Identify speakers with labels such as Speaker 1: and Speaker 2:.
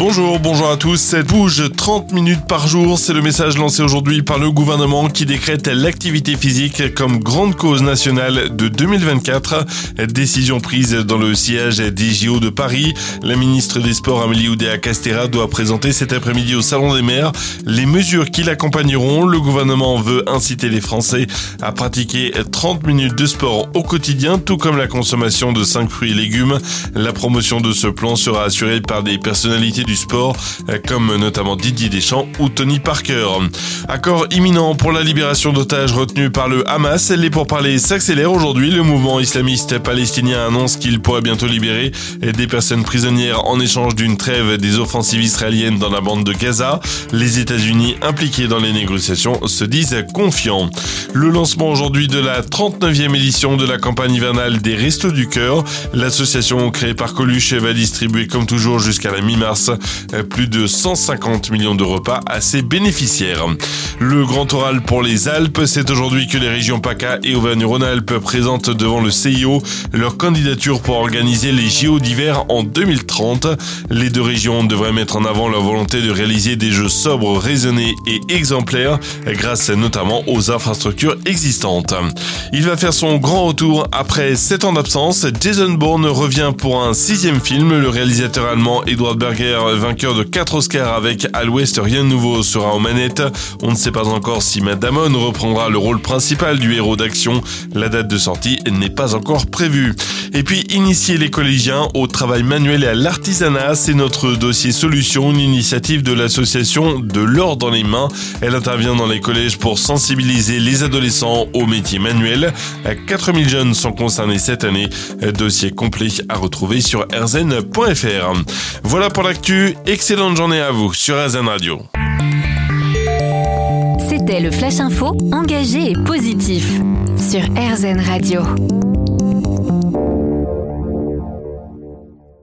Speaker 1: Bonjour, bonjour à tous. Cette bouge 30 minutes par jour, c'est le message lancé aujourd'hui par le gouvernement qui décrète l'activité physique comme grande cause nationale de 2024. Décision prise dans le siège des JO de Paris. La ministre des Sports Amélie Oudéa-Castera doit présenter cet après-midi au Salon des maires les mesures qui l'accompagneront. Le gouvernement veut inciter les Français à pratiquer 30 minutes de sport au quotidien, tout comme la consommation de 5 fruits et légumes. La promotion de ce plan sera assurée par des personnalités sport, euh, comme notamment Didier Deschamps ou Tony Parker. Accord imminent pour la libération d'otages retenus par le Hamas. Les pourparlers s'accélèrent aujourd'hui. Le mouvement islamiste palestinien annonce qu'il pourrait bientôt libérer des personnes prisonnières en échange d'une trêve des offensives israéliennes dans la bande de Gaza. Les États-Unis impliqués dans les négociations se disent confiants. Le lancement aujourd'hui de la 39e édition de la campagne hivernale des Restos du Cœur. L'association créée par Coluche va distribuer comme toujours jusqu'à la mi-mars euh, plus de 150 millions de repas à ses bénéficiaires. Le grand oral pour les Alpes, c'est aujourd'hui que les régions PACA et Auvergne-Rhône-Alpes présentent devant le CIO leur candidature pour organiser les JO d'hiver en 2030. Les deux régions devraient mettre en avant leur volonté de réaliser des jeux sobres, raisonnés et exemplaires grâce notamment aux infrastructures existantes. Il va faire son grand retour après 7 ans d'absence. Jason Bourne revient pour un sixième film. Le réalisateur allemand Edward Berger vainqueur de 4 Oscars avec À l'Ouest, rien de nouveau sera aux manettes. On ne sait pas encore si Matt Damon reprendra le rôle principal du héros d'action. La date de sortie n'est pas encore prévue. Et puis, initier les collégiens au travail manuel et à l'artisanat, c'est notre dossier solution, une initiative de l'association De l'or dans les mains. Elle intervient dans les collèges pour sensibiliser les aux métiers manuels. 4000 jeunes sont concernés cette année. Dossier complet à retrouver sur rzn.fr. Voilà pour l'actu excellente journée à vous sur RZN Radio.
Speaker 2: C'était le Flash Info, engagé et positif sur RZN Radio.